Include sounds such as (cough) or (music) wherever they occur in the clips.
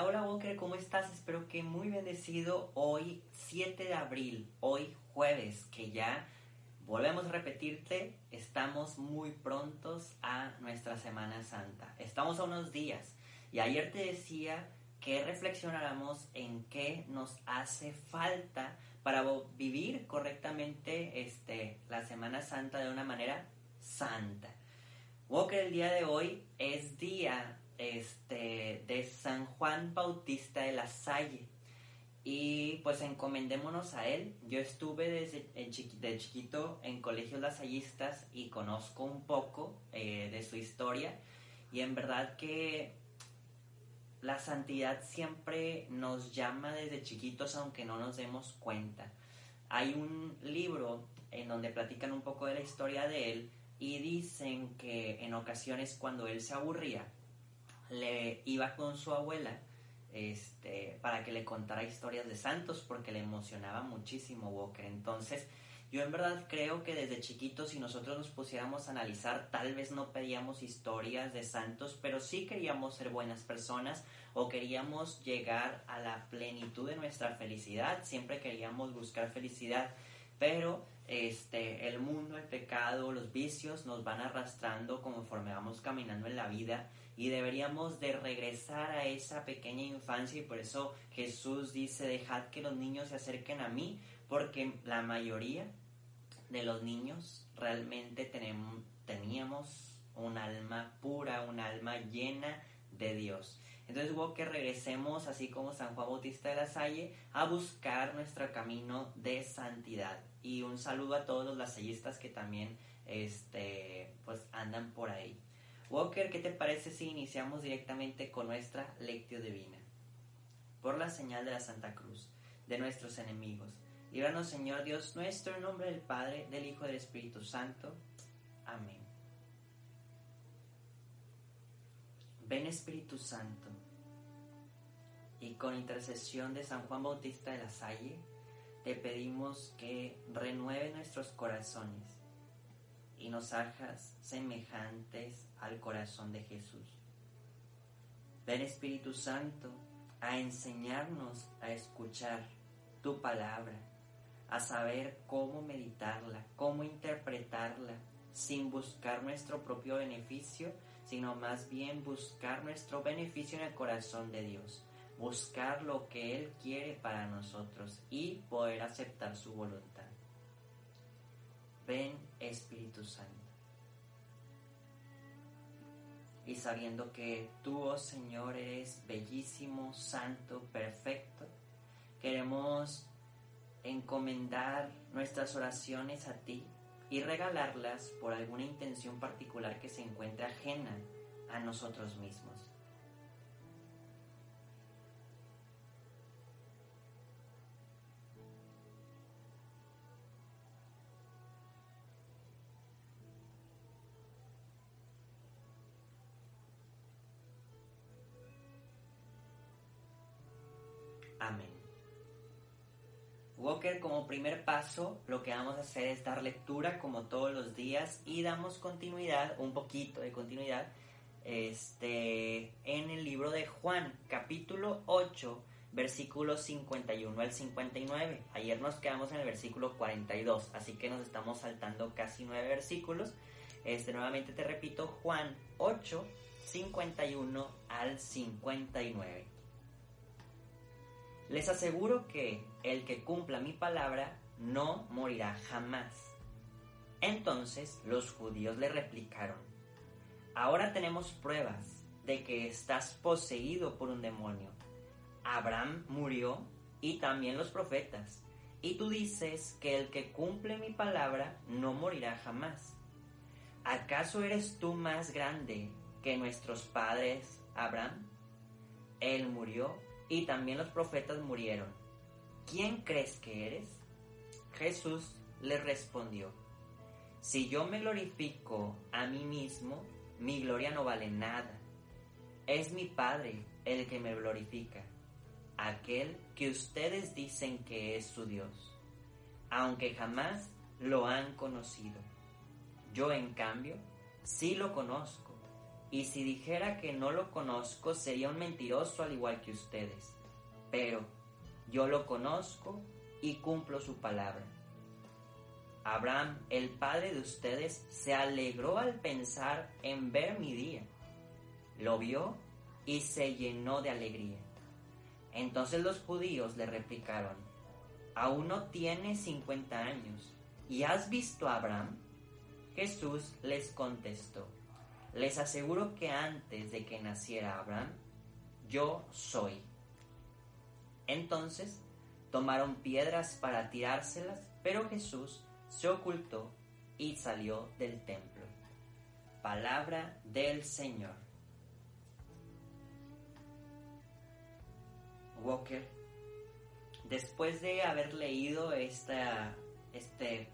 Hola, hola Walker, ¿cómo estás? Espero que muy bendecido hoy 7 de abril, hoy jueves, que ya volvemos a repetirte, estamos muy prontos a nuestra Semana Santa. Estamos a unos días y ayer te decía que reflexionáramos en qué nos hace falta para vivir correctamente este, la Semana Santa de una manera santa. Walker, el día de hoy es día este, de San Juan Bautista de la Salle. Y pues encomendémonos a él. Yo estuve desde de chiquito en colegios lasallistas y conozco un poco eh, de su historia. Y en verdad que la santidad siempre nos llama desde chiquitos aunque no nos demos cuenta. Hay un libro en donde platican un poco de la historia de él y dicen que en ocasiones cuando él se aburría, le iba con su abuela este, para que le contara historias de santos porque le emocionaba muchísimo Walker. Entonces, yo en verdad creo que desde chiquitos si nosotros nos pusiéramos a analizar, tal vez no pedíamos historias de santos, pero sí queríamos ser buenas personas o queríamos llegar a la plenitud de nuestra felicidad, siempre queríamos buscar felicidad, pero este el mundo, el pecado, los vicios nos van arrastrando conforme vamos caminando en la vida y deberíamos de regresar a esa pequeña infancia y por eso Jesús dice, dejad que los niños se acerquen a mí, porque la mayoría de los niños realmente teníamos un alma pura, un alma llena de Dios. Entonces, hubo que regresemos, así como San Juan Bautista de la Salle, a buscar nuestro camino de santidad. Y un saludo a todos los lasallistas que también este, pues, andan por ahí. Walker, ¿qué te parece si iniciamos directamente con nuestra lectio divina? Por la señal de la Santa Cruz, de nuestros enemigos, líbranos Señor Dios nuestro, en nombre del Padre, del Hijo y del Espíritu Santo. Amén. Ven Espíritu Santo, y con intercesión de San Juan Bautista de la Salle, te pedimos que renueve nuestros corazones y nos hagas semejantes al corazón de Jesús. Ven Espíritu Santo a enseñarnos a escuchar tu palabra, a saber cómo meditarla, cómo interpretarla, sin buscar nuestro propio beneficio, sino más bien buscar nuestro beneficio en el corazón de Dios, buscar lo que Él quiere para nosotros y poder aceptar su voluntad. Ven Espíritu Santo. Y sabiendo que tú, oh Señor, eres bellísimo, santo, perfecto, queremos encomendar nuestras oraciones a ti y regalarlas por alguna intención particular que se encuentre ajena a nosotros mismos. Primer paso, lo que vamos a hacer es dar lectura como todos los días y damos continuidad, un poquito de continuidad, este, en el libro de Juan, capítulo 8, versículos 51 al 59. Ayer nos quedamos en el versículo 42, así que nos estamos saltando casi nueve versículos. Este, nuevamente te repito, Juan 8, 51 al 59. Les aseguro que el que cumpla mi palabra no morirá jamás. Entonces los judíos le replicaron, ahora tenemos pruebas de que estás poseído por un demonio. Abraham murió y también los profetas, y tú dices que el que cumple mi palabra no morirá jamás. ¿Acaso eres tú más grande que nuestros padres Abraham? Él murió y también los profetas murieron. ¿Quién crees que eres? Jesús le respondió, si yo me glorifico a mí mismo, mi gloria no vale nada. Es mi Padre el que me glorifica, aquel que ustedes dicen que es su Dios, aunque jamás lo han conocido. Yo en cambio sí lo conozco y si dijera que no lo conozco sería un mentiroso al igual que ustedes. Pero yo lo conozco y cumplo su palabra. Abraham, el padre de ustedes, se alegró al pensar en ver mi día. Lo vio y se llenó de alegría. Entonces los judíos le replicaron, aún no tiene 50 años, ¿y has visto a Abraham? Jesús les contestó, les aseguro que antes de que naciera Abraham, yo soy. Entonces tomaron piedras para tirárselas, pero Jesús se ocultó y salió del templo. Palabra del Señor. Walker, después de haber leído este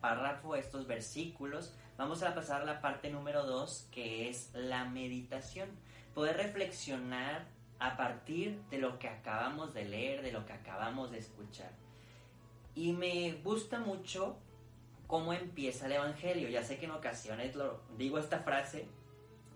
párrafo, estos versículos, vamos a pasar a la parte número 2, que es la meditación. Poder reflexionar a partir de lo que acabamos de leer, de lo que acabamos de escuchar. Y me gusta mucho cómo empieza el Evangelio. Ya sé que en ocasiones digo esta frase,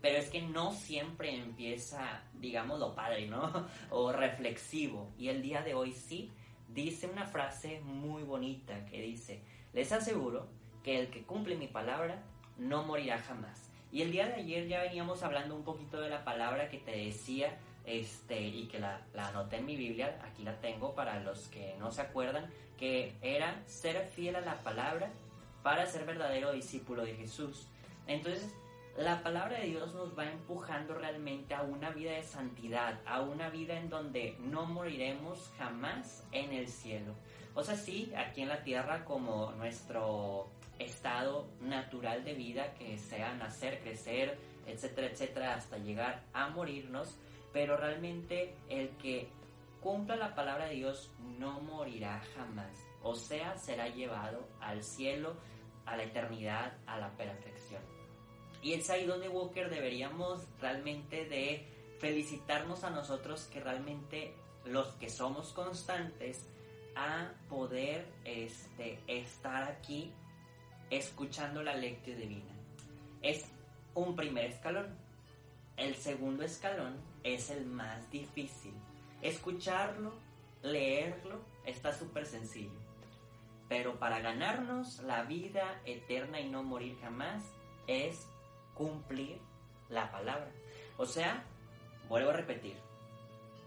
pero es que no siempre empieza, digamos, lo padre, ¿no? (laughs) o reflexivo. Y el día de hoy sí dice una frase muy bonita que dice, les aseguro que el que cumple mi palabra no morirá jamás. Y el día de ayer ya veníamos hablando un poquito de la palabra que te decía, este, y que la, la anoté en mi Biblia, aquí la tengo para los que no se acuerdan, que era ser fiel a la palabra para ser verdadero discípulo de Jesús. Entonces, la palabra de Dios nos va empujando realmente a una vida de santidad, a una vida en donde no moriremos jamás en el cielo. O sea, sí, aquí en la tierra como nuestro estado natural de vida, que sea nacer, crecer, etcétera, etcétera, hasta llegar a morirnos, pero realmente el que cumpla la palabra de Dios no morirá jamás. O sea, será llevado al cielo, a la eternidad, a la perfección. Y es ahí donde Walker deberíamos realmente de felicitarnos a nosotros que realmente los que somos constantes a poder este, estar aquí escuchando la lectio divina. Es un primer escalón. El segundo escalón es el más difícil. Escucharlo, leerlo, está súper sencillo. Pero para ganarnos la vida eterna y no morir jamás es cumplir la palabra. O sea, vuelvo a repetir,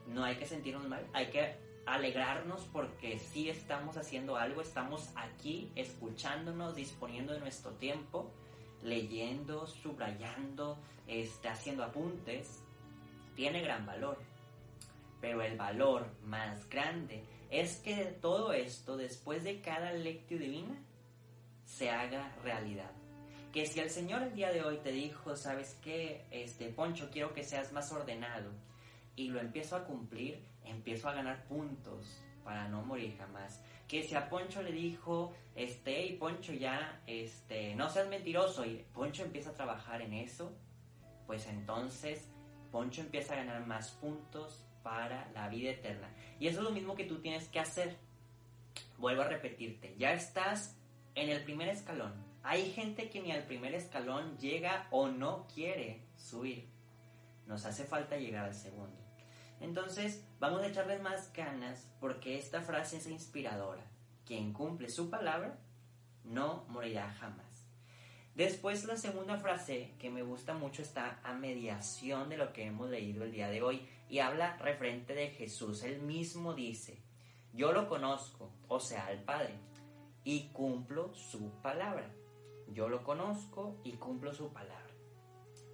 no hay que sentirnos mal, hay que alegrarnos porque sí estamos haciendo algo, estamos aquí escuchándonos, disponiendo de nuestro tiempo, leyendo, subrayando, este, haciendo apuntes, tiene gran valor. Pero el valor más grande es que todo esto, después de cada lectio divina, se haga realidad que si el Señor el día de hoy te dijo, ¿sabes qué? Este, Poncho, quiero que seas más ordenado, y lo empiezo a cumplir, empiezo a ganar puntos para no morir jamás. Que si a Poncho le dijo, este, y Poncho ya, este, no seas mentiroso, y Poncho empieza a trabajar en eso, pues entonces Poncho empieza a ganar más puntos para la vida eterna. Y eso es lo mismo que tú tienes que hacer. Vuelvo a repetirte, ya estás en el primer escalón hay gente que ni al primer escalón llega o no quiere subir. Nos hace falta llegar al segundo. Entonces, vamos a echarle más ganas porque esta frase es inspiradora. Quien cumple su palabra no morirá jamás. Después la segunda frase que me gusta mucho está a mediación de lo que hemos leído el día de hoy y habla referente de Jesús. Él mismo dice, yo lo conozco, o sea, al Padre, y cumplo su palabra yo lo conozco y cumplo su palabra.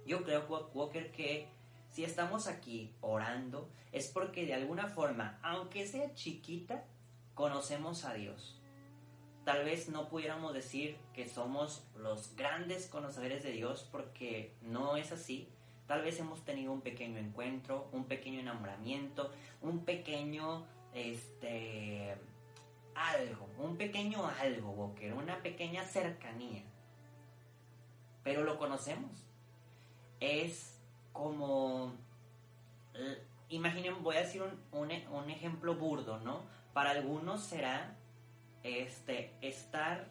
Yo creo, Walker, que si estamos aquí orando es porque de alguna forma, aunque sea chiquita, conocemos a Dios. Tal vez no pudiéramos decir que somos los grandes conocedores de Dios porque no es así. Tal vez hemos tenido un pequeño encuentro, un pequeño enamoramiento, un pequeño este algo, un pequeño algo, Walker, una pequeña cercanía pero lo conocemos. Es como, imaginen, voy a decir un, un, ejemplo burdo, ¿no? Para algunos será este, estar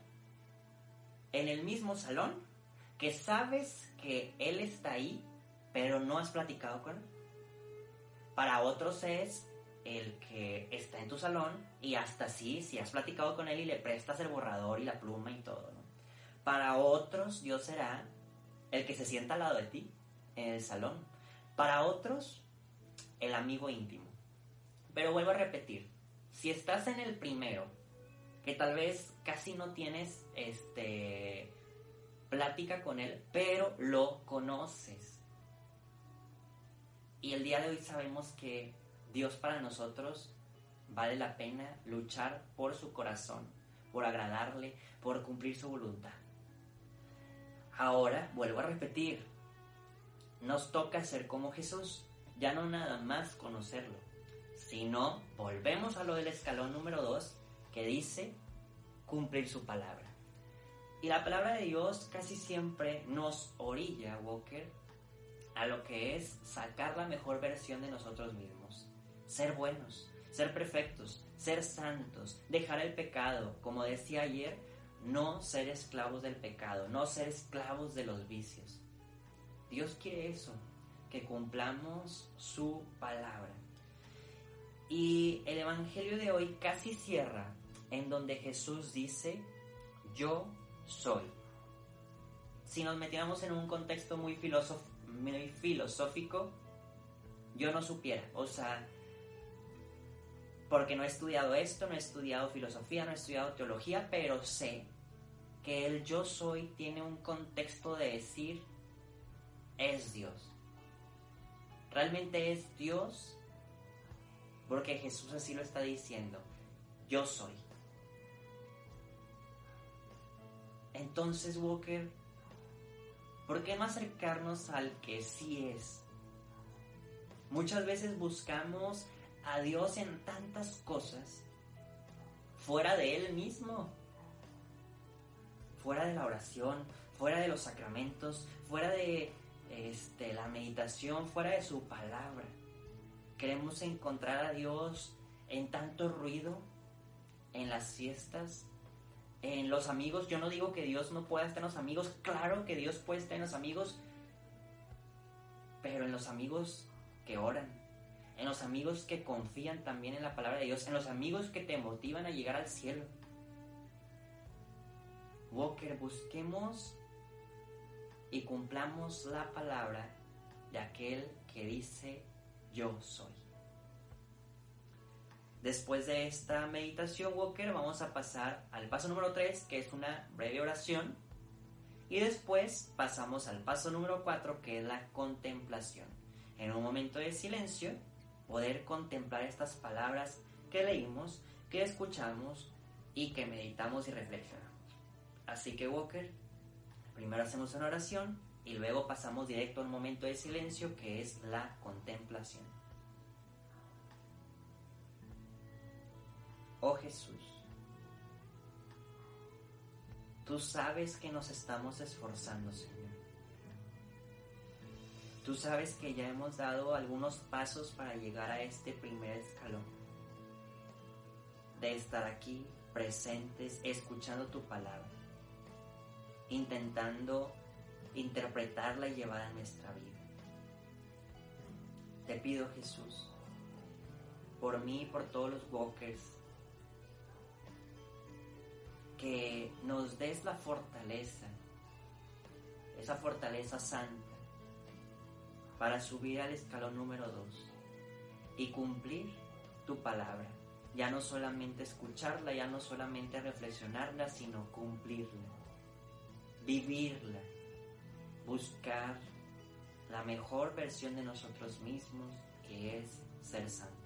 en el mismo salón, que sabes que él está ahí, pero no has platicado con él. Para otros es el que está en tu salón y hasta sí, si has platicado con él y le prestas el borrador y la pluma y todo. Para otros Dios será el que se sienta al lado de ti el salón. Para otros, el amigo íntimo. Pero vuelvo a repetir, si estás en el primero, que tal vez casi no tienes este plática con él, pero lo conoces. Y el día de hoy sabemos que Dios para nosotros vale la pena luchar por su corazón, por agradarle, por cumplir su voluntad. Ahora, vuelvo a repetir, nos toca ser como Jesús, ya no nada más conocerlo, sino volvemos a lo del escalón número 2 que dice cumplir su palabra. Y la palabra de Dios casi siempre nos orilla, Walker, a lo que es sacar la mejor versión de nosotros mismos, ser buenos, ser perfectos, ser santos, dejar el pecado, como decía ayer, no ser esclavos del pecado, no ser esclavos de los vicios. Dios quiere eso, que cumplamos su palabra. Y el Evangelio de hoy casi cierra en donde Jesús dice, yo soy. Si nos metiéramos en un contexto muy, muy filosófico, yo no supiera, o sea, porque no he estudiado esto, no he estudiado filosofía, no he estudiado teología, pero sé que el yo soy tiene un contexto de decir es Dios. Realmente es Dios porque Jesús así lo está diciendo. Yo soy. Entonces, Walker, ¿por qué no acercarnos al que sí es? Muchas veces buscamos a Dios en tantas cosas fuera de Él mismo, fuera de la oración, fuera de los sacramentos, fuera de este, la meditación, fuera de su palabra. Queremos encontrar a Dios en tanto ruido, en las fiestas, en los amigos. Yo no digo que Dios no pueda estar en los amigos, claro que Dios puede estar en los amigos, pero en los amigos que oran, en los amigos que confían también en la palabra de Dios, en los amigos que te motivan a llegar al cielo. Walker, busquemos y cumplamos la palabra de aquel que dice yo soy. Después de esta meditación, Walker, vamos a pasar al paso número 3, que es una breve oración. Y después pasamos al paso número 4, que es la contemplación. En un momento de silencio, poder contemplar estas palabras que leímos, que escuchamos y que meditamos y reflexionamos. Así que, Walker, primero hacemos una oración y luego pasamos directo a un momento de silencio que es la contemplación. Oh Jesús, tú sabes que nos estamos esforzando, Señor. Tú sabes que ya hemos dado algunos pasos para llegar a este primer escalón. De estar aquí presentes, escuchando tu palabra, intentando interpretarla y llevarla a nuestra vida. Te pido Jesús, por mí y por todos los walkers, que nos des la fortaleza, esa fortaleza santa, para subir al escalón número 2 y cumplir tu palabra. Ya no solamente escucharla, ya no solamente reflexionarla, sino cumplirla, vivirla buscar la mejor versión de nosotros mismos, que es ser santos.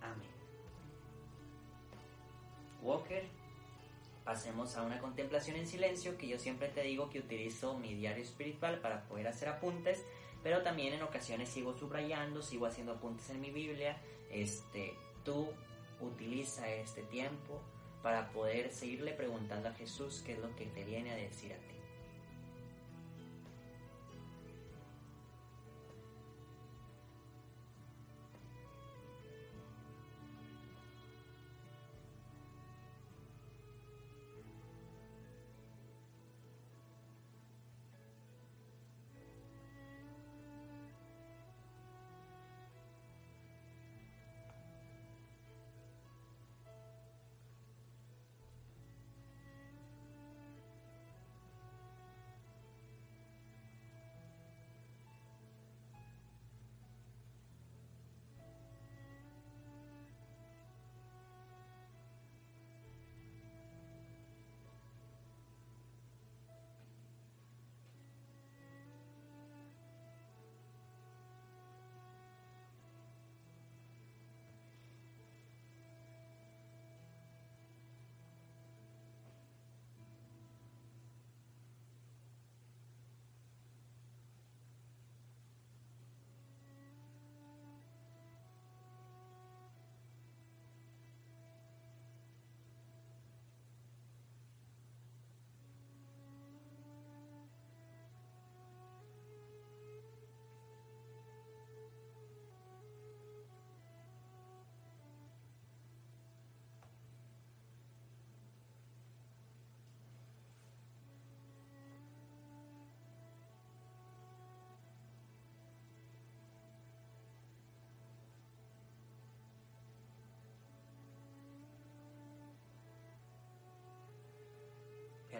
Amén. Walker, pasemos a una contemplación en silencio, que yo siempre te digo que utilizo mi diario espiritual para poder hacer apuntes, pero también en ocasiones sigo subrayando, sigo haciendo apuntes en mi Biblia. Este, tú utiliza este tiempo para poder seguirle preguntando a Jesús qué es lo que te viene a decir a ti.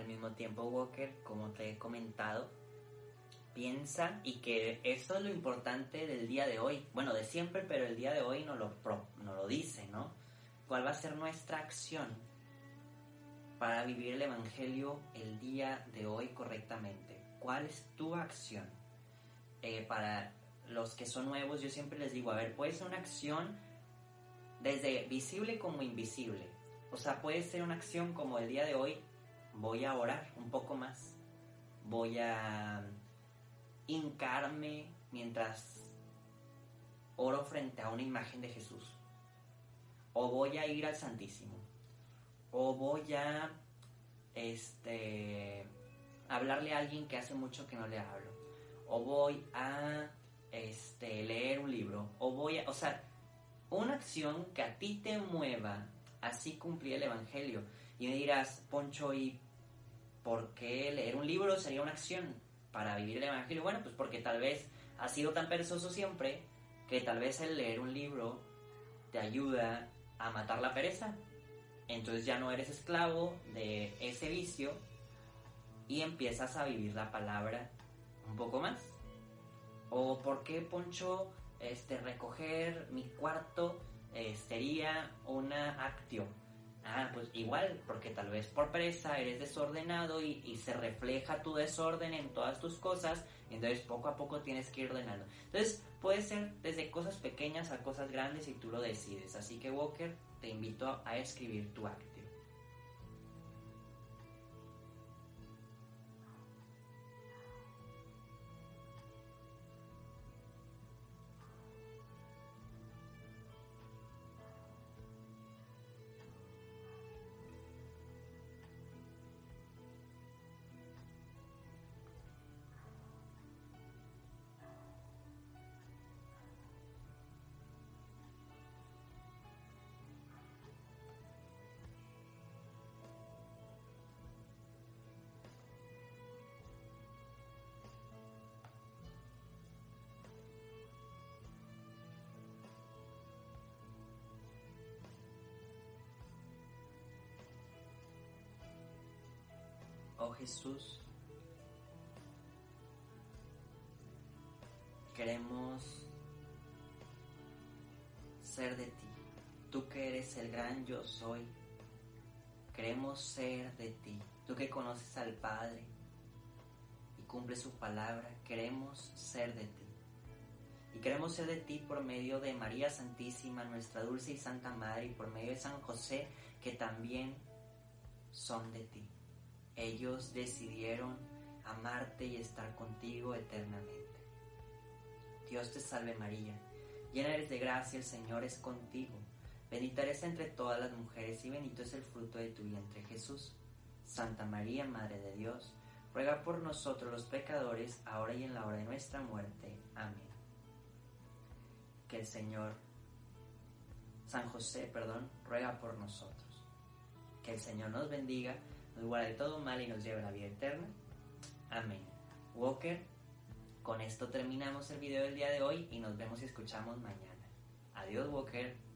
Mismo tiempo, Walker, como te he comentado, piensa y que esto es lo importante del día de hoy, bueno, de siempre, pero el día de hoy no lo, no lo dice, ¿no? ¿Cuál va a ser nuestra acción para vivir el Evangelio el día de hoy correctamente? ¿Cuál es tu acción? Eh, para los que son nuevos, yo siempre les digo, a ver, puede ser una acción desde visible como invisible. O sea, puede ser una acción como el día de hoy, voy a orar un poco más, voy a hincarme mientras oro frente a una imagen de Jesús. O voy a ir al Santísimo. O voy a este hablarle a alguien que hace mucho que no le hablo. O voy a este leer un libro. O voy a, o sea, una acción que a ti te mueva, así cumplir el evangelio. Y me dirás, Poncho, ¿y por qué leer un libro sería una acción? para vivir el Evangelio? Bueno, pues porque tal vez has sido tan perezoso siempre que tal vez el leer un libro te ayuda a matar la pereza. Entonces ya no eres esclavo de ese vicio y empiezas a vivir la palabra un poco más. O por qué, Poncho, este, recoger mi cuarto eh, sería una acción Ah, pues igual, porque tal vez por presa eres desordenado y, se refleja tu desorden en todas tus cosas, entonces poco a poco tienes que ir ordenando. Entonces puede ser desde cosas pequeñas a cosas grandes y tú lo decides. Así que Walker, te invito a escribir tu acto. Oh Jesús, queremos ser de ti. Tú que eres el gran yo soy. Queremos ser de ti. Tú que conoces al Padre y cumples su palabra. Queremos ser de ti. Y queremos ser de ti por medio de María Santísima, nuestra dulce y santa Madre, y por medio de San José, que también son de ti. Ellos decidieron amarte y estar contigo eternamente. Dios te salve María, llena eres de gracia, el Señor es contigo. Bendita eres entre todas las mujeres y bendito es el fruto de tu vientre Jesús. Santa María, Madre de Dios, ruega por nosotros los pecadores, ahora y en la hora de nuestra muerte. Amén. Que el Señor, San José, perdón, ruega por nosotros. Que el Señor nos bendiga nos de todo mal y nos lleve a la vida eterna. Amén. Walker, con esto terminamos el video del día de hoy y nos vemos y escuchamos mañana. Adiós, Walker.